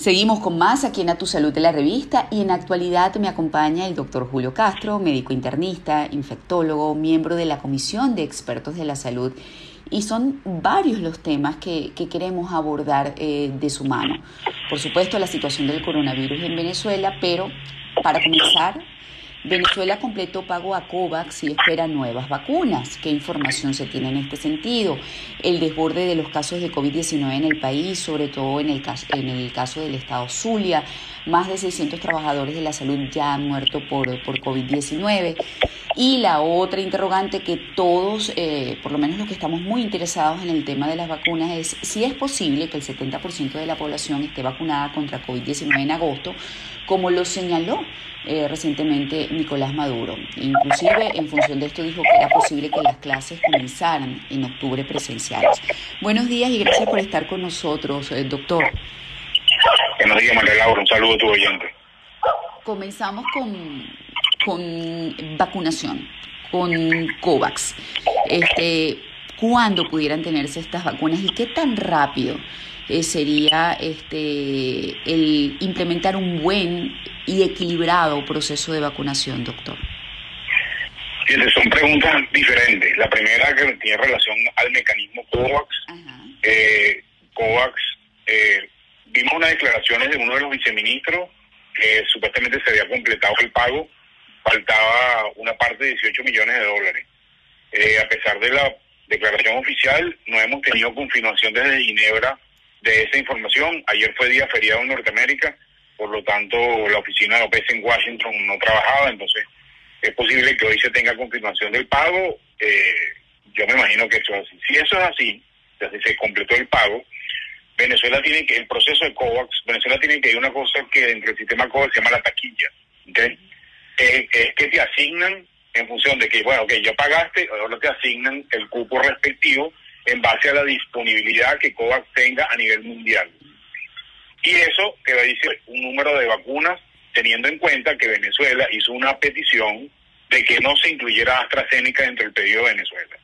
Seguimos con más aquí en A Tu Salud de la revista y en actualidad me acompaña el doctor Julio Castro, médico internista, infectólogo, miembro de la Comisión de Expertos de la Salud y son varios los temas que, queremos abordar eh, de su mano. Por supuesto, la situación del coronavirus en Venezuela, pero para comenzar, Venezuela completó pago a COVAX y espera nuevas vacunas. ¿Qué información se tiene en este sentido? El desborde de los casos de COVID-19 en el país, sobre todo en el, caso, en el caso del estado Zulia. Más de 600 trabajadores de la salud ya han muerto por, por COVID-19. Y la otra interrogante que todos, eh, por lo menos los que estamos muy interesados en el tema de las vacunas, es si es posible que el 70% de la población esté vacunada contra COVID-19 en agosto, como lo señaló eh, recientemente Nicolás Maduro. Inclusive en función de esto dijo que era posible que las clases comenzaran en octubre presenciales. Buenos días y gracias por estar con nosotros, eh, doctor. Buenos días, María Laura. Un saludo a tu oyente. Comenzamos con, con vacunación, con COVAX. Este, ¿Cuándo pudieran tenerse estas vacunas y qué tan rápido eh, sería este, el implementar un buen y equilibrado proceso de vacunación, doctor? son preguntas diferentes. La primera que tiene relación al mecanismo COVAX. Eh, COVAX, eh, vimos unas declaraciones de uno de los viceministros que supuestamente se había completado el pago, faltaba una parte de 18 millones de dólares. Eh, a pesar de la declaración oficial, no hemos tenido confirmación desde Ginebra de esa información. Ayer fue día feriado en Norteamérica por lo tanto la oficina de OPS en Washington no trabajaba, entonces es posible que hoy se tenga confirmación del pago. Eh, yo me imagino que eso es así. Si eso es así, si se completó el pago, Venezuela tiene que, el proceso de COVAX, Venezuela tiene que ir una cosa que dentro del sistema COVAX se llama la taquilla. ¿okay? es que te asignan en función de que, bueno, que ya pagaste, ahora te asignan el cupo respectivo en base a la disponibilidad que COVAX tenga a nivel mundial. Y eso que dice un número de vacunas, teniendo en cuenta que Venezuela hizo una petición de que no se incluyera AstraZeneca dentro del pedido de Venezuela.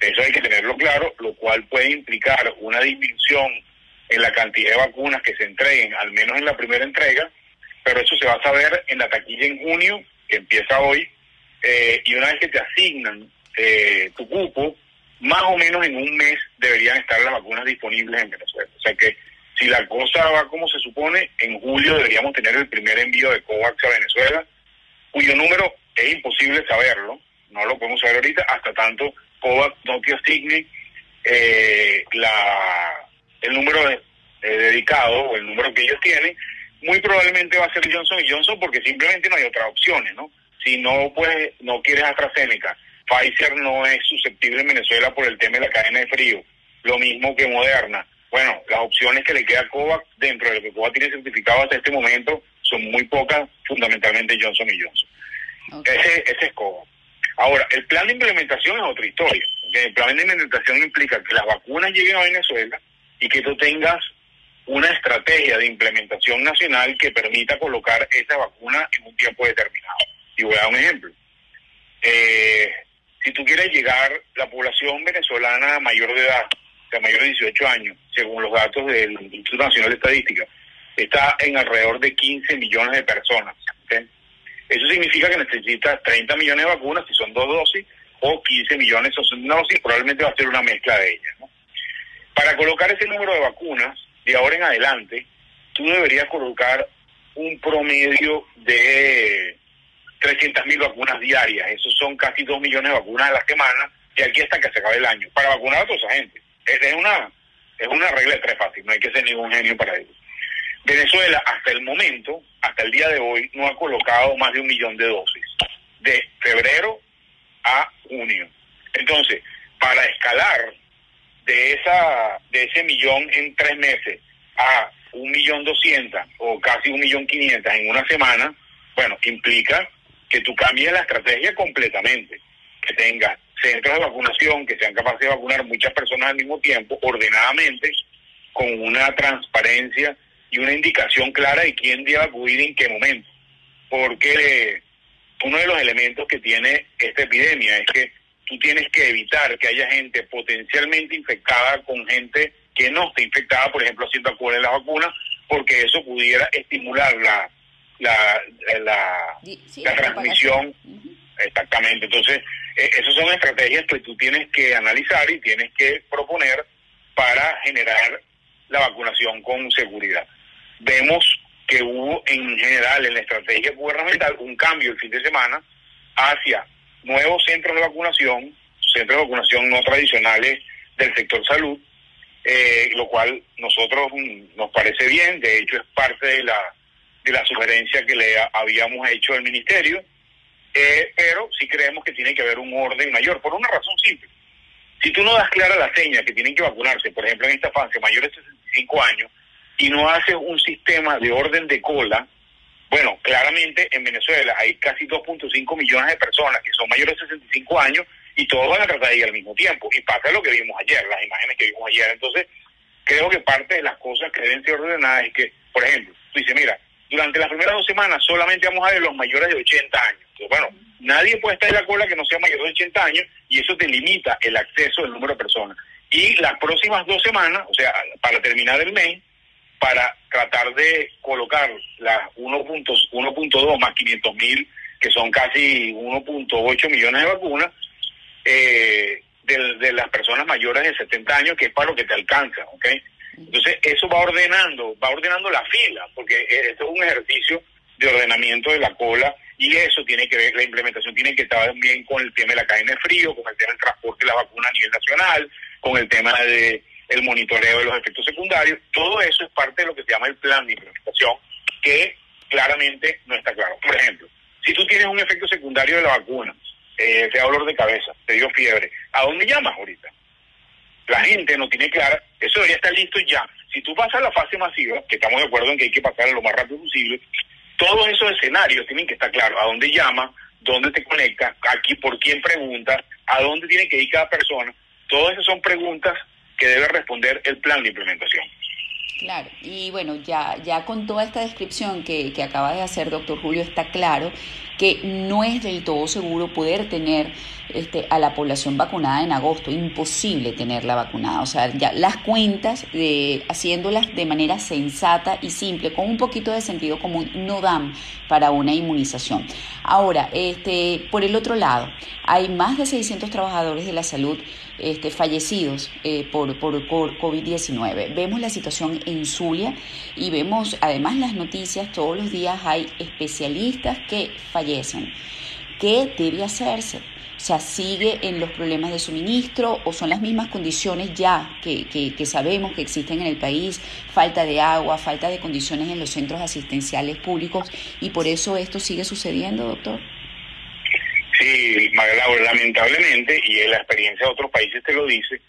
Eso hay que tenerlo claro, lo cual puede implicar una disminución en la cantidad de vacunas que se entreguen, al menos en la primera entrega, pero eso se va a saber en la taquilla en junio, que empieza hoy, eh, y una vez que te asignan eh, tu cupo, más o menos en un mes deberían estar las vacunas disponibles en Venezuela. O sea que si la cosa va como se supone, en julio deberíamos tener el primer envío de COVAX a Venezuela, cuyo número es imposible saberlo, no lo podemos saber ahorita, hasta tanto COVAX no te eh, la, el número eh, dedicado o el número que ellos tienen, muy probablemente va a ser Johnson y Johnson porque simplemente no hay otras opciones, ¿no? Si no, pues, no quieres AstraZeneca, Pfizer no es susceptible en Venezuela por el tema de la cadena de frío, lo mismo que Moderna bueno, las opciones que le queda a COVAX dentro de lo que COVAX tiene certificado hasta este momento son muy pocas, fundamentalmente Johnson y Johnson. Ese, ese es COVAX. Ahora, el plan de implementación es otra historia. El plan de implementación implica que las vacunas lleguen a Venezuela y que tú tengas una estrategia de implementación nacional que permita colocar esa vacuna en un tiempo determinado. Y voy a dar un ejemplo. Eh, si tú quieres llegar, la población venezolana mayor de edad de mayor de 18 años, según los datos del Instituto Nacional de Estadística, está en alrededor de 15 millones de personas. Eso significa que necesitas 30 millones de vacunas si son dos dosis o 15 millones si son dosis, probablemente va a ser una mezcla de ellas. Para colocar ese número de vacunas, de ahora en adelante, tú deberías colocar un promedio de 300 mil vacunas diarias. Eso son casi 2 millones de vacunas a la semana, y aquí hasta que se acabe el año, para vacunar a toda esa gente es una, es una regla de tres fácil, no hay que ser ningún genio para eso. Venezuela hasta el momento, hasta el día de hoy, no ha colocado más de un millón de dosis, de febrero a junio. Entonces, para escalar de esa de ese millón en tres meses a un millón doscientas o casi un millón quinientas en una semana, bueno, implica que tú cambies la estrategia completamente, que tengas centros de vacunación que sean capaces de vacunar muchas personas al mismo tiempo, ordenadamente, con una transparencia y una indicación clara de quién debe acudir en qué momento. Porque uno de los elementos que tiene esta epidemia es que tú tienes que evitar que haya gente potencialmente infectada con gente que no esté infectada, por ejemplo, haciendo acuerdo en las vacunas, porque eso pudiera estimular la, la, la, la transmisión. Exactamente. Entonces, eh, esas son estrategias que tú tienes que analizar y tienes que proponer para generar la vacunación con seguridad. Vemos que hubo en general en la estrategia gubernamental un cambio el fin de semana hacia nuevos centros de vacunación, centros de vacunación no tradicionales del sector salud, eh, lo cual nosotros mm, nos parece bien, de hecho es parte de la, de la sugerencia que le habíamos hecho al ministerio, eh, pero sí creemos que tiene que haber un orden mayor, por una razón simple. Si tú no das clara la seña que tienen que vacunarse, por ejemplo en esta fase, mayores de 65 años, y no haces un sistema de orden de cola, bueno, claramente en Venezuela hay casi 2.5 millones de personas que son mayores de 65 años y todos van a tratar de ir al mismo tiempo. Y pasa lo que vimos ayer, las imágenes que vimos ayer. Entonces, creo que parte de las cosas que deben ser ordenadas es que, por ejemplo, tú dices, mira, durante las primeras dos semanas solamente vamos a ver los mayores de 80 años. bueno, nadie puede estar en la cola que no sea mayor de 80 años y eso te limita el acceso del número de personas. Y las próximas dos semanas, o sea, para terminar el mes, para tratar de colocar las 1.2 más 500 mil, que son casi 1.8 millones de vacunas, eh, de, las personas mayores de 70 años, que es para lo que te alcanza, ¿ok? Entonces, eso va ordenando, va ordenando la fila, porque esto es un ejercicio de ordenamiento de la cola y eso tiene que ver, la implementación tiene que estar bien con el tema de la cadena de frío, con el tema del transporte de la vacuna a nivel nacional, con el tema de el monitoreo de los efectos secundarios, todo eso es parte de lo que se llama el plan de implementación, que claramente no está claro. Por ejemplo, si tú tienes un efecto secundario de la vacuna, eh, te da dolor de cabeza, te dio fiebre, ¿a dónde llamas ahorita? La gente no tiene clara, eso debería estar listo ya. Si tú pasas la fase masiva, que estamos de acuerdo en que hay que pasar lo más rápido posible, todos esos escenarios tienen que estar claros. ¿A dónde llamas? ¿Dónde te conectas? ¿Aquí por quién preguntas? ¿A dónde tiene que ir cada persona? Todas esas son preguntas que debe responder el plan de implementación. Claro, y bueno, ya, ya con toda esta descripción que, que acaba de hacer doctor Julio, está claro que no es del todo seguro poder tener este, a la población vacunada en agosto, imposible tenerla vacunada. O sea, ya las cuentas, de, haciéndolas de manera sensata y simple, con un poquito de sentido común, no dan para una inmunización. Ahora, este, por el otro lado, hay más de 600 trabajadores de la salud este, fallecidos eh, por, por, por COVID-19. Vemos la situación en Zulia y vemos además las noticias, todos los días hay especialistas que fallecen. ¿Qué debe hacerse? O sea, ¿sigue en los problemas de suministro o son las mismas condiciones ya que, que, sabemos que existen en el país? Falta de agua, falta de condiciones en los centros asistenciales públicos y por eso esto sigue sucediendo, doctor. Sí, lamentablemente, y la experiencia de otros países te lo dice,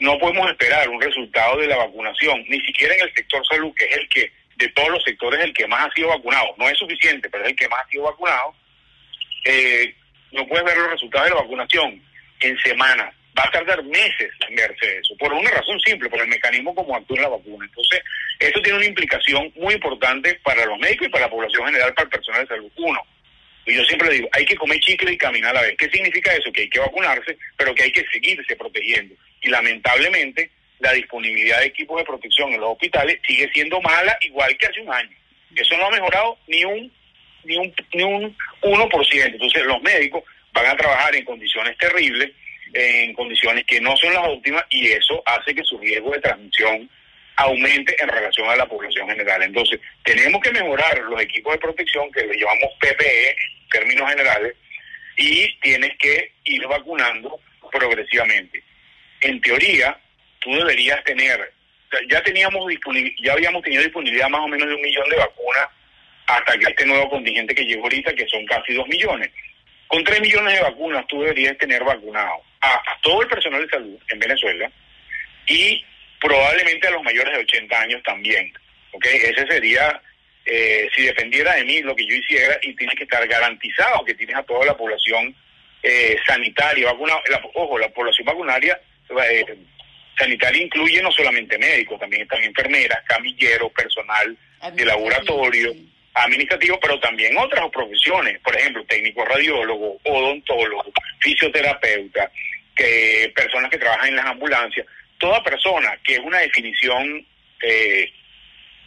no podemos esperar un resultado de la vacunación, ni siquiera en el sector salud, que es el que, de todos los sectores, el que más ha sido vacunado. No es suficiente, pero es el que más ha sido vacunado. Eh, no puedes ver los resultados de la vacunación en semanas. Va a tardar meses en verse eso, por una razón simple, por el mecanismo como actúa la vacuna. Entonces, eso tiene una implicación muy importante para los médicos y para la población general, para el personal de salud. Uno, y yo siempre digo, hay que comer chicle y caminar a la vez. ¿Qué significa eso? Que hay que vacunarse, pero que hay que seguirse protegiendo. Y lamentablemente, la disponibilidad de equipos de protección en los hospitales sigue siendo mala, igual que hace un año. Eso no ha mejorado ni un ni un, ni un 1%. Entonces, los médicos van a trabajar en condiciones terribles, en condiciones que no son las óptimas, y eso hace que su riesgo de transmisión aumente en relación a la población general. Entonces, tenemos que mejorar los equipos de protección, que le llamamos PPE términos generales, y tienes que ir vacunando progresivamente. En teoría, tú deberías tener, ya teníamos ya habíamos tenido disponibilidad más o menos de un millón de vacunas hasta que este nuevo contingente que llegó ahorita, que son casi dos millones. Con tres millones de vacunas tú deberías tener vacunado a todo el personal de salud en Venezuela y probablemente a los mayores de 80 años también. ¿okay? Ese sería, eh, si dependiera de mí, lo que yo hiciera y tiene que estar garantizado que tienes a toda la población eh, sanitaria vacunada. ojo, la población vacunaria eh, sanitaria incluye no solamente médicos, también están enfermeras, camilleros, personal de laboratorio, administrativo, pero también otras profesiones, por ejemplo, técnico radiólogo, odontólogo, fisioterapeuta, que personas que trabajan en las ambulancias toda persona, que es una definición eh,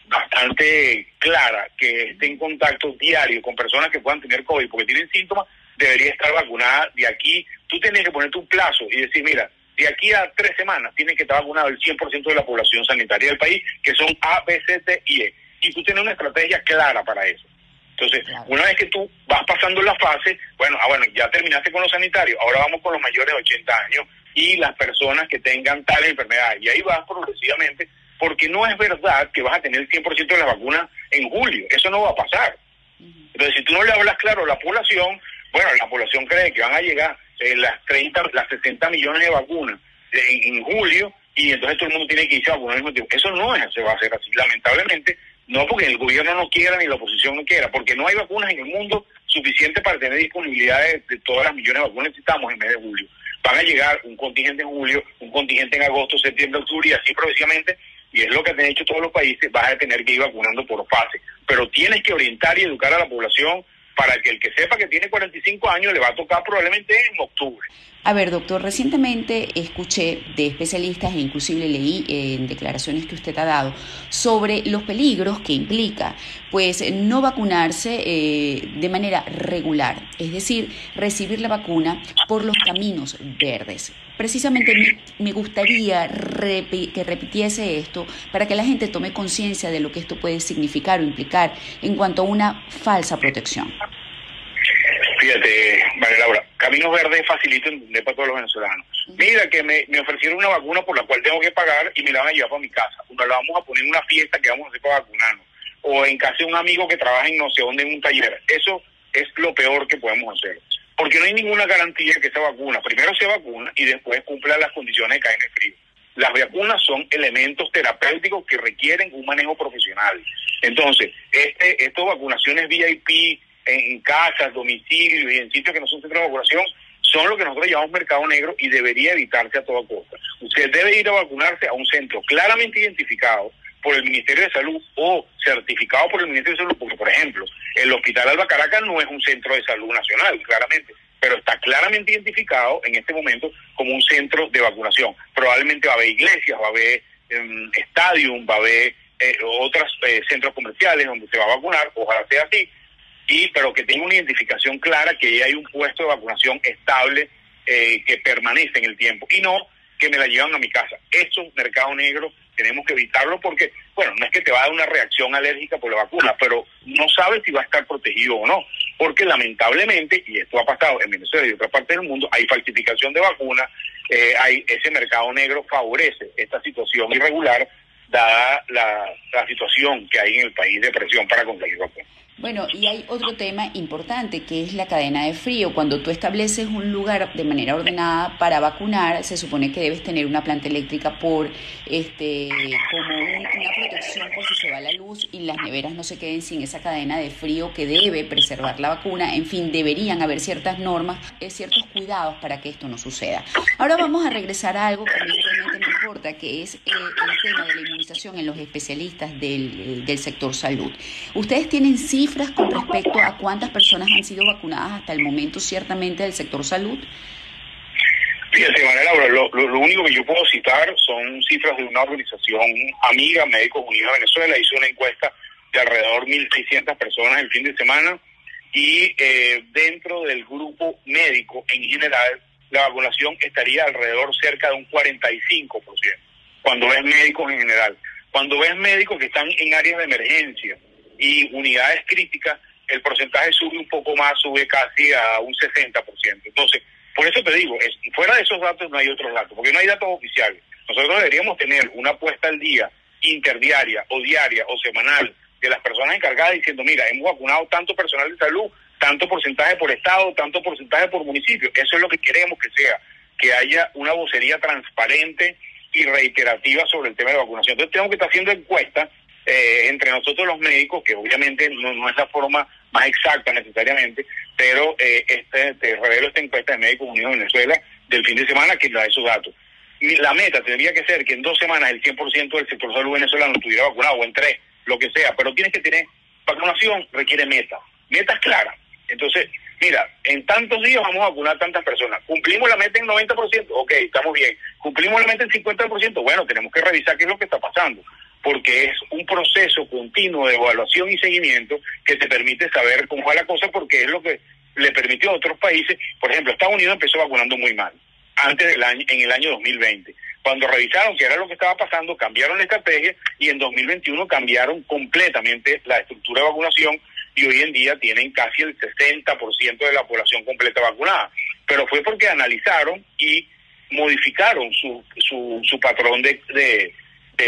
bastante clara que esté en contacto diario con personas que puedan tener COVID porque tienen síntomas, debería estar vacunada de aquí. Tú tienes que ponerte un plazo y decir, mira, de aquí a tres semanas tiene que estar vacunado el 100% de la población sanitaria del país, que son A, B, C, D y E. Y tú tienes una estrategia clara para eso. Entonces, una vez que tú vas pasando la fase, bueno, ah, bueno, ya terminaste con los sanitarios, ahora vamos con los mayores de 80 años y las personas que tengan tales enfermedades. Y ahí vas progresivamente, porque no es verdad que vas a tener el 100% de las vacunas en julio. Eso no va a pasar. Entonces, si tú no le hablas claro a la población, bueno, la población cree que van a llegar eh, las 30, las 60 millones de vacunas en, julio y entonces todo el mundo tiene que irse a vacunar al mismo tiempo. Eso no es, se va a hacer así. Lamentablemente, no porque el gobierno no quiera ni la oposición no quiera, porque no hay vacunas en el mundo suficiente para tener disponibilidad de, todas las millones de vacunas que necesitamos en mes de julio. Van a llegar un contingente en julio, un contingente en agosto, septiembre, octubre y así progresivamente, y es lo que han hecho todos los países, vas a tener que ir vacunando por fase. Pero tienes que orientar y educar a la población para que el que sepa que tiene 45 años le va a tocar probablemente en octubre. A ver, doctor, recientemente escuché de especialistas e inclusive leí en declaraciones que usted ha dado sobre los peligros que implica pues no vacunarse eh, de manera regular, es decir, recibir la vacuna por los caminos verdes. Precisamente me gustaría que repitiese esto para que la gente tome conciencia de lo que esto puede significar o implicar en cuanto a una falsa protección. Fíjate, María Laura, Caminos Verdes facilito entender para todos los venezolanos. Mira que me, ofrecieron una vacuna por la cual tengo que pagar y me la van a llevar para mi casa. Una la vamos a poner en una fiesta que vamos a hacer para vacunarnos. O en casa de un amigo que trabaja en no sé dónde en un taller. Eso es lo peor que podemos hacer. Porque no hay ninguna garantía que esa vacuna, primero se vacuna y después cumpla las condiciones de cadena de frío. Las vacunas son elementos terapéuticos que requieren un manejo profesional. Entonces, este, estas vacunaciones VIP en casas, domicilios y en sitios que no son centros de vacunación, son lo que nosotros llamamos mercado negro y debería evitarse a toda costa. Usted debe ir a vacunarse a un centro claramente identificado por el Ministerio de Salud o certificado por el Ministerio de Salud, porque, por ejemplo, el Hospital Alba Caracas no es un centro de salud nacional, claramente, pero está claramente identificado en este momento como un centro de vacunación. Probablemente va a haber iglesias, va a haber eh, va a haber eh, otros eh, centros comerciales donde se va a vacunar, ojalá sea así, y pero que tenga una identificación clara que hay un puesto de vacunación estable eh, que permanece en el tiempo y no que me la llevan a mi casa. Eso, mercado negro, tenemos que evitarlo porque, bueno, no es que te va a dar una reacción alérgica por la vacuna, pero no sabes si va a estar protegido o no, porque lamentablemente, y esto ha pasado en Venezuela y en otras partes del mundo, hay falsificación de vacunas, eh, hay ese mercado negro favorece esta situación irregular dada la, la situación que hay en el país de presión para conseguir vacunas. Bueno, y hay otro tema importante que es la cadena de frío. Cuando tú estableces un lugar de manera ordenada para vacunar, se supone que debes tener una planta eléctrica por este como una protección por la luz y las neveras no se queden sin esa cadena de frío que debe preservar la vacuna. En fin, deberían haber ciertas normas, eh, ciertos cuidados para que esto no suceda. Ahora vamos a regresar a algo que realmente me importa, que es eh, el tema de la inmunización en los especialistas del, del sector salud. Ustedes tienen cifras con respecto a cuántas personas han sido vacunadas hasta el momento, ciertamente, del sector salud? Fíjate, María Laura, lo, único que yo puedo citar son cifras de una organización amiga, Médicos Unidos de Venezuela, hizo una encuesta de alrededor de 1.600 personas el fin de semana y eh, dentro del grupo médico en general, la vacunación estaría alrededor cerca de un 45%, cuando ves médicos en general. Cuando ves médicos que están en áreas de emergencia, y unidades críticas, el porcentaje sube un poco más, sube casi a un 60%. Entonces, por eso te digo, fuera de esos datos no hay otros datos, porque no hay datos oficiales. Nosotros deberíamos tener una puesta al día interdiaria o diaria o semanal de las personas encargadas diciendo, mira, hemos vacunado tanto personal de salud, tanto porcentaje por estado, tanto porcentaje por municipio. Eso es lo que queremos que sea, que haya una vocería transparente y reiterativa sobre el tema de vacunación. Entonces tenemos que estar haciendo encuestas eh, entre nosotros los médicos, que obviamente no, es la forma más exacta necesariamente, pero eh, este, te revelo esta encuesta de Médicos Unidos de Venezuela del fin de semana que da esos datos. La meta tendría que ser que en dos semanas el 100% del sector salud venezolano estuviera vacunado, o en tres, lo que sea, pero tienes que tener, vacunación requiere meta, metas claras. Entonces, mira, en tantos días vamos a vacunar tantas personas. ¿Cumplimos la meta en 90%? Ok, estamos bien. ¿Cumplimos la meta en 50%? Bueno, tenemos que revisar qué es lo que está pasando porque es un proceso continuo de evaluación y seguimiento que te permite saber cómo va la cosa, porque es lo que le permitió a otros países. Por ejemplo, Estados Unidos empezó vacunando muy mal, antes del año, en el año 2020. Cuando revisaron qué era lo que estaba pasando, cambiaron la estrategia y en 2021 cambiaron completamente la estructura de vacunación y hoy en día tienen casi el 60% de la población completa vacunada. Pero fue porque analizaron y modificaron su, su, su patrón de, de,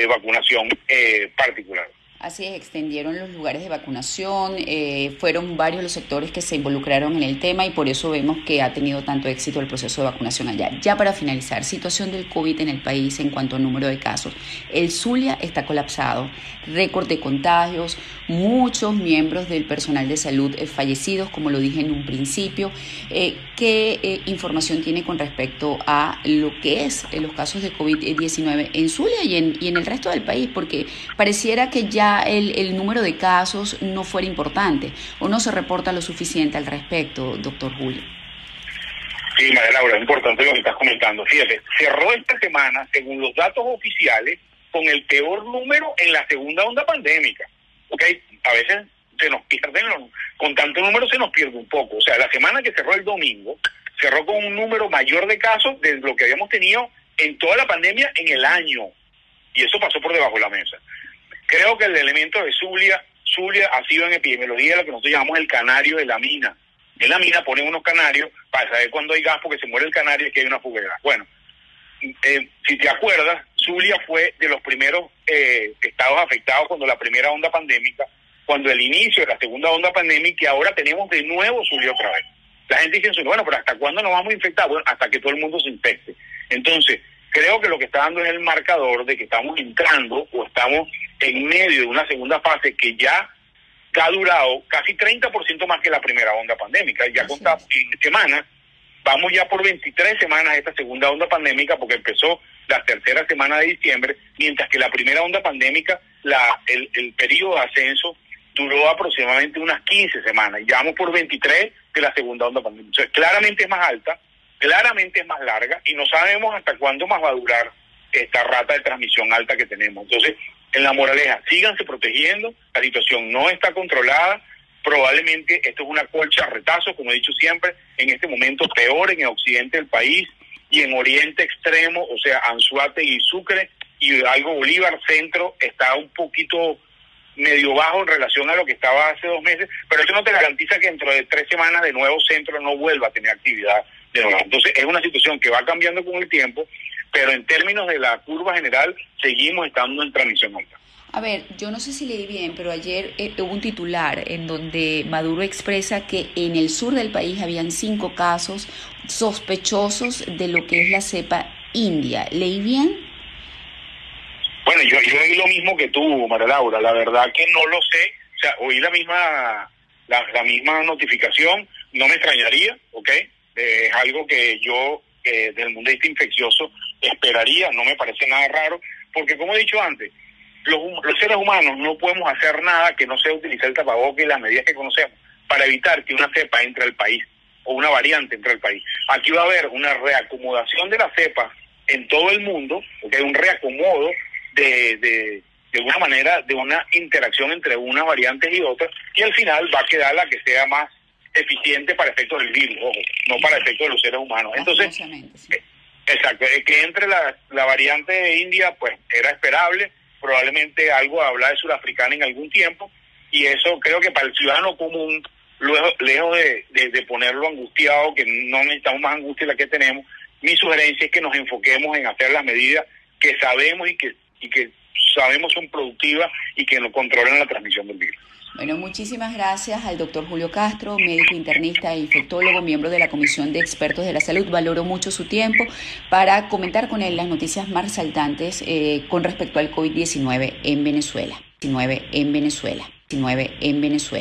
vacunación eh, particular. Así es, extendieron los lugares de vacunación, eh, fueron varios los sectores que se involucraron en el tema y por eso vemos que ha tenido tanto éxito el proceso de vacunación allá. Ya para finalizar, situación del COVID en el país en cuanto al número de casos. El Zulia está colapsado, récord de contagios, muchos miembros del personal de salud eh, fallecidos, como lo dije en un principio. Eh, ¿Qué información tiene con respecto a lo que es los casos de COVID-19 en Zulia y en, y en el resto del país? Porque pareciera que ya el, número de casos no fuera importante o no se reporta lo suficiente al respecto, doctor Julio. Sí, María Laura, es importante lo que estás comentando. Fíjate, cerró esta semana, según los datos oficiales, con el peor número en la segunda onda pandémica. ¿Ok? A veces se nos pierden, con tanto número se nos pierde un poco. O sea, la semana que cerró el domingo, cerró con un número mayor de casos de lo que habíamos tenido en toda la pandemia en el año. Y eso pasó por debajo de la mesa. Creo que el elemento de Zulia, Zulia ha sido en epidemiología lo que nosotros llamamos el canario de la mina. En la mina ponen unos canarios para saber cuándo hay gas porque se muere el canario y que hay una fuga de gas. Bueno, eh, si te acuerdas, Zulia fue de los primeros eh, estados afectados cuando la primera onda pandémica, cuando el inicio de la segunda onda pandémica y ahora tenemos de nuevo Zulia otra vez. La gente dice, bueno, pero ¿hasta cuándo nos vamos a infectar? Bueno, hasta que todo el mundo se infecte. Entonces, creo que lo que está dando es el marcador de que estamos entrando o estamos en medio de una segunda fase que ya ha durado casi 30% más que la primera onda pandémica. Ya contamos en semanas, vamos ya por 23 semanas esta segunda onda pandémica porque empezó la tercera semana de diciembre, mientras que la primera onda pandémica, la, el, el periodo de ascenso duró aproximadamente unas 15 semanas. Ya vamos por 23 de la segunda onda pandémica. claramente es más alta, claramente es más larga y no sabemos hasta cuándo más va a durar esta rata de transmisión alta que tenemos. Entonces, en la moraleja, síganse protegiendo, la situación no está controlada, probablemente esto es una colcha retazo, como he dicho siempre, en este momento peor en el occidente del país y en oriente extremo, o sea, Anzuate y Sucre y algo Bolívar centro está un poquito medio bajo en relación a lo que estaba hace dos meses, pero eso no te garantiza que dentro de tres semanas de nuevo centro no vuelva a tener actividad de nuevo. Entonces es una situación que va cambiando con el tiempo pero en términos de la curva general seguimos estando en transmisión alta. A ver, yo no sé si leí bien, pero ayer eh, hubo un titular en donde Maduro expresa que en el sur del país habían cinco casos sospechosos de lo que es la cepa india. ¿Leí bien? Bueno, yo, yo oí lo mismo que tú, María Laura. La verdad que no lo sé. O sea, oí la misma, la, misma notificación. No me extrañaría, ¿ok? Eh, es algo que yo, eh, del mundo este infeccioso, esperaría, no me parece nada raro, porque como he dicho antes, los, seres humanos no podemos hacer nada que no sea utilizar el tapabocas y las medidas que conocemos para evitar que una cepa entre al país o una variante entre al país. Aquí va a haber una reacomodación de la cepa en todo el mundo, porque hay un reacomodo de, de, de una manera, de una interacción entre unas variantes y otras, y al final va a quedar la que sea más eficiente para efectos del virus, ojo, no para efectos de los seres humanos. Entonces, Exacto, que entre la, la variante de India, pues era esperable, probablemente algo habla de surafricana en algún tiempo, y eso creo que para el ciudadano común, lejos, lejos de, de, ponerlo angustiado, que no necesitamos más angustia de la que tenemos, mi sugerencia es que nos enfoquemos en hacer las medidas que sabemos y que, y que sabemos son productivas y que no controlan la transmisión del virus. Bueno, muchísimas gracias al doctor Julio Castro, médico internista e infectólogo, miembro de la Comisión de Expertos de la Salud. Valoro mucho su tiempo para comentar con él las noticias más resaltantes eh, con respecto al COVID-19 en Venezuela. 19 en Venezuela. 19 en Venezuela.